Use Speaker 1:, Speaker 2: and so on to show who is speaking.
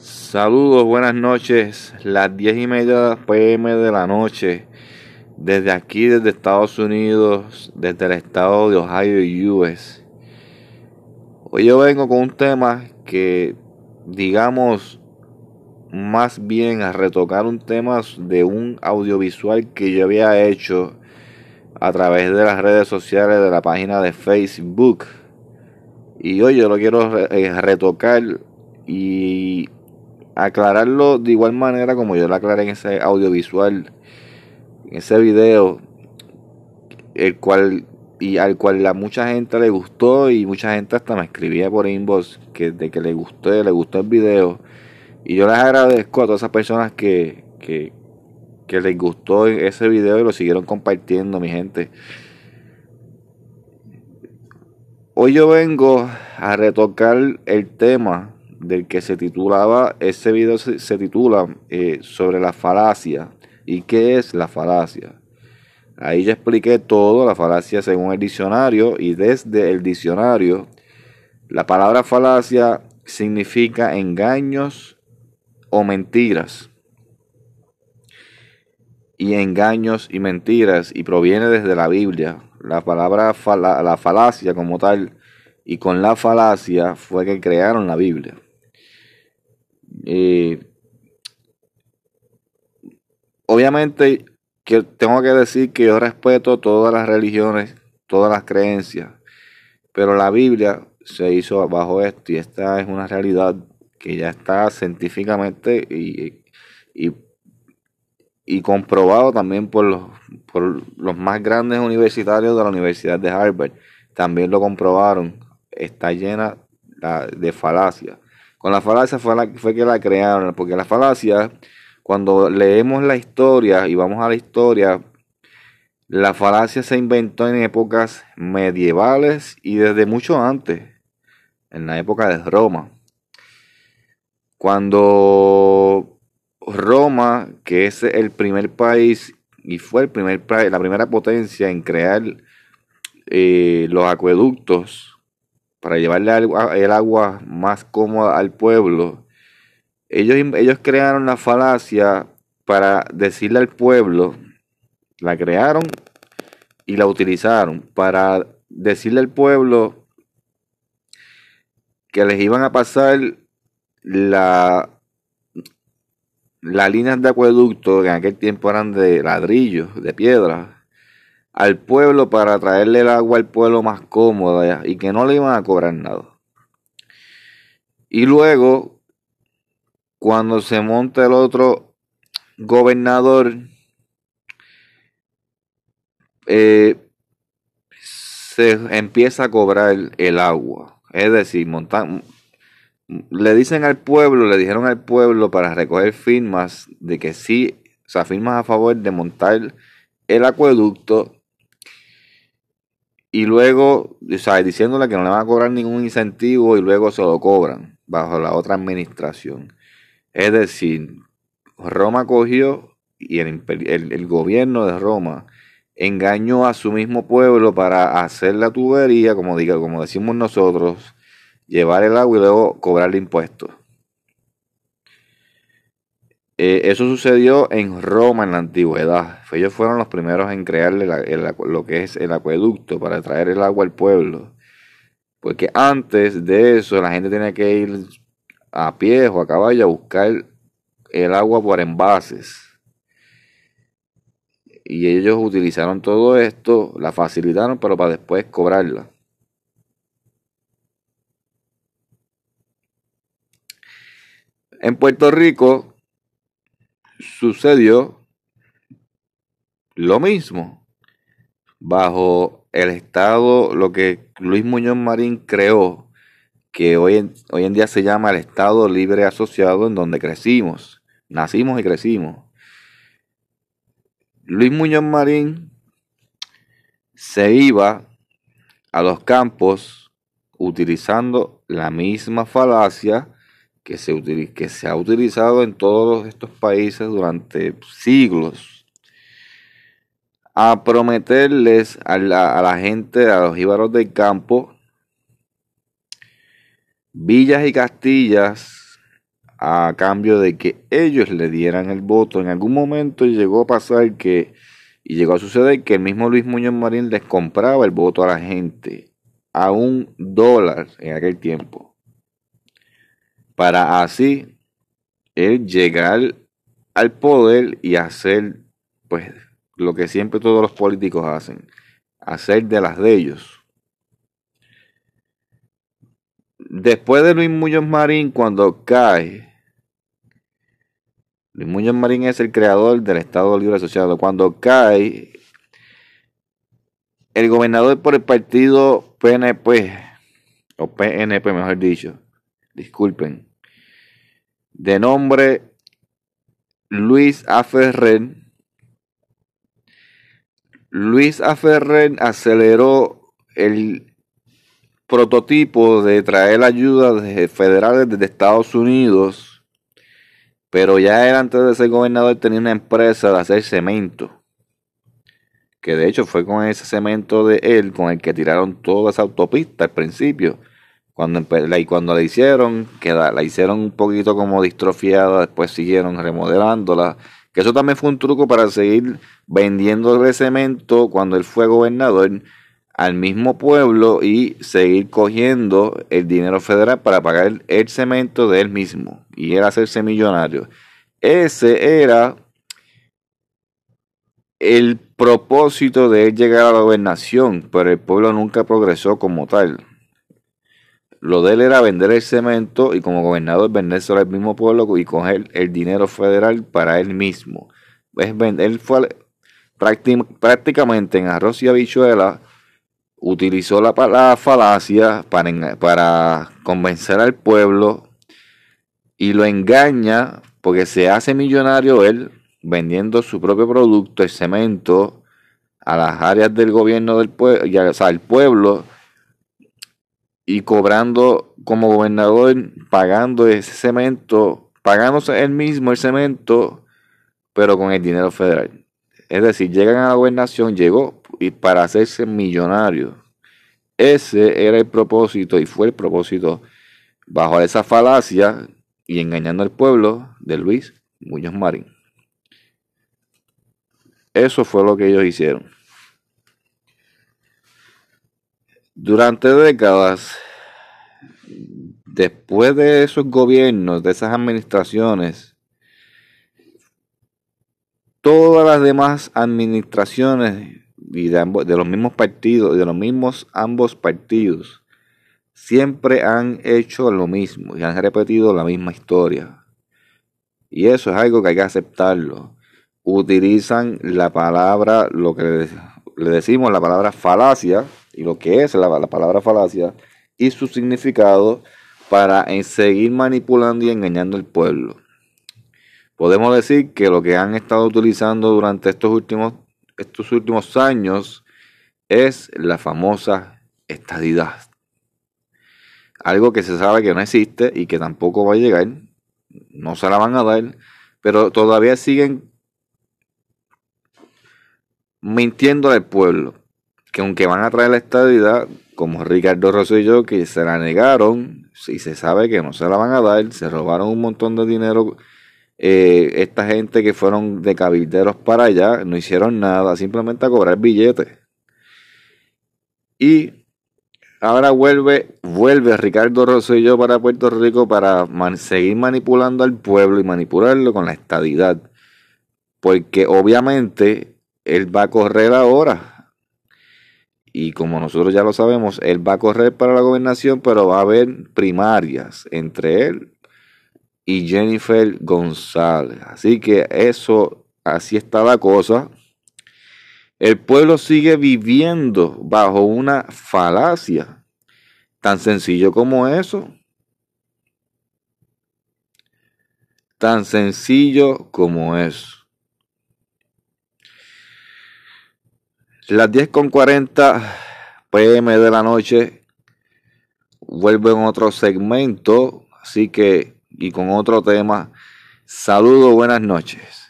Speaker 1: Saludos, buenas noches. Las 10 y media pm de la noche. Desde aquí, desde Estados Unidos, desde el estado de Ohio, US. Hoy yo vengo con un tema que, digamos, más bien a retocar un tema de un audiovisual que yo había hecho a través de las redes sociales de la página de Facebook. Y hoy yo lo quiero eh, retocar y aclararlo de igual manera como yo lo aclaré en ese audiovisual, en ese video, el cual y al cual a mucha gente le gustó y mucha gente hasta me escribía por inbox que de que le gustó, le gustó el video. Y yo les agradezco a todas esas personas que, que, que les gustó ese video y lo siguieron compartiendo, mi gente. Hoy yo vengo a retocar el tema del que se titulaba, ese video se, titula eh, sobre la falacia. ¿Y qué es la falacia? Ahí ya expliqué todo, la falacia según el diccionario y desde el diccionario, la palabra falacia significa engaños o mentiras. Y engaños y mentiras y proviene desde la Biblia. La palabra la falacia como tal y con la falacia fue que crearon la Biblia. Eh, obviamente que tengo que decir que yo respeto todas las religiones, todas las creencias, pero la Biblia se hizo bajo esto y esta es una realidad que ya está científicamente y, y, comprobado también por los, por los más grandes universitarios de la Universidad de Harvard. También lo comprobaron. Está llena de falacias. La falacia fue, la, fue que la crearon, porque la falacia, cuando leemos la historia y vamos a la historia, la falacia se inventó en épocas medievales y desde mucho antes, en la época de Roma. Cuando Roma, que es el primer país y fue el primer, la primera potencia en crear eh, los acueductos, para llevarle el agua más cómoda al pueblo, ellos, ellos crearon la falacia para decirle al pueblo, la crearon y la utilizaron para decirle al pueblo que les iban a pasar la, las líneas de acueducto que en aquel tiempo eran de ladrillos, de piedra, al pueblo para traerle el agua al pueblo más cómoda y que no le iban a cobrar nada. Y luego, cuando se monta el otro gobernador, eh, se empieza a cobrar el, agua. Es decir, montan, le dicen al pueblo, le dijeron al pueblo para recoger firmas de que sí, o sea, firmas a favor de montar el acueducto y luego, o sea, diciéndole que no le van a cobrar ningún incentivo y luego se lo cobran bajo la otra administración. Es decir, Roma cogió y el, el, gobierno de Roma engañó a su mismo pueblo para hacer la tubería, como, diga, como decimos nosotros, llevar el agua y luego cobrarle impuestos. Eh, eso sucedió en Roma en la antigüedad. Ellos fueron los primeros en crearle lo que es el acueducto para traer el agua al pueblo. Porque antes de eso la gente tenía que ir a pie o a caballo a buscar el agua por envases. Y ellos utilizaron todo esto, la facilitaron, pero para después cobrarla. En Puerto Rico sucedió lo mismo bajo el estado, lo que Luis Muñoz Marín creó, que hoy en, hoy en día se llama el Estado Libre Asociado, en donde crecimos, nacimos y crecimos. Luis Muñoz Marín se iba a los campos utilizando la misma falacia que se, que se ha utilizado en todos estos países durante siglos a prometerles a la, a la gente, a los íbaros del campo, villas y castillas a cambio de que ellos le dieran el voto. En algún momento llegó a pasar que, y llegó a suceder que el mismo Luis Muñoz Marín les compraba el voto a la gente a un dólar en aquel tiempo. Para así él llegar al poder y hacer pues lo que siempre todos los políticos hacen, hacer de las de ellos. Después de Luis Muñoz Marín, cuando cae, Luis Muñoz Marín es el creador del Estado Libre Asociado. Cuando cae, el gobernador por el partido PNP, o PNP mejor dicho, disculpen, de nombre Luis Aferrer, Luis Aferrer aceleró el prototipo de traer ayuda de federales desde Estados Unidos, pero ya él antes de ser gobernador tenía una empresa de hacer cemento, que de hecho fue con ese cemento de él con el que tiraron toda esa autopista al principio. Cuando, y cuando la hicieron, que la hicieron un poquito como distrofiada, después siguieron remodelándola que eso también fue un truco para seguir vendiendo el cemento cuando él fue gobernador al mismo pueblo y seguir cogiendo el dinero federal para pagar el, cemento de él mismo y era hacerse millonario. Ese era el propósito de él llegar a la gobernación, pero el pueblo nunca progresó como tal. Lo de él era vender el cemento y como gobernador vendérselo al mismo pueblo y coger el dinero federal para él mismo. Es él fue prácticamente en arroz y habichuela utilizó la, la falacia para, para convencer al pueblo y lo engaña porque se hace millonario él vendiendo su propio producto, el cemento, a las áreas del gobierno del pueblo, o sea, al pueblo y cobrando como gobernador, pagando ese cemento, pagándose él mismo el cemento, pero con el dinero federal. Es decir, llegan a la gobernación, llegó y para hacerse millonario. Ese era el propósito y fue el propósito bajo esa falacia y engañando al pueblo de Luis Muñoz Marín. Eso fue lo que ellos hicieron. Durante décadas, después de esos gobiernos, de esas administraciones, todas las demás administraciones y de, de los mismos partidos, de los mismos ambos partidos, siempre han hecho lo mismo y han repetido la misma historia. Y eso es algo que hay que aceptarlo. Utilizan la palabra, lo que le decimos, la palabra falacia, y lo que es la, palabra falacia y su significado para seguir manipulando y engañando al pueblo. Podemos decir que lo que han estado utilizando durante estos últimos, estos últimos años es la famosa estadidad. Algo que se sabe que no existe y que tampoco va a llegar. No se la van a dar. Pero todavía siguen mintiendo al pueblo que aunque van a traer la estadidad, como Ricardo Rosselló, que se la negaron, y se sabe que no se la van a dar, se robaron un montón de dinero. Eh, esta gente que fueron de cabilderos para allá no hicieron nada, simplemente a cobrar billetes. Y ahora vuelve, vuelve Ricardo Rosselló para Puerto Rico para seguir manipulando al pueblo y manipularlo con la estadidad. Porque obviamente él va a correr ahora y como nosotros ya lo sabemos, él va a correr para la gobernación, pero va a haber primarias entre él y Jennifer González. Así que eso, así está la cosa. El pueblo sigue viviendo bajo una falacia. Tan sencillo como eso. Tan sencillo como eso. Las 10.40 pm de la noche vuelve en otro segmento, así que y con otro tema. Saludos, buenas noches.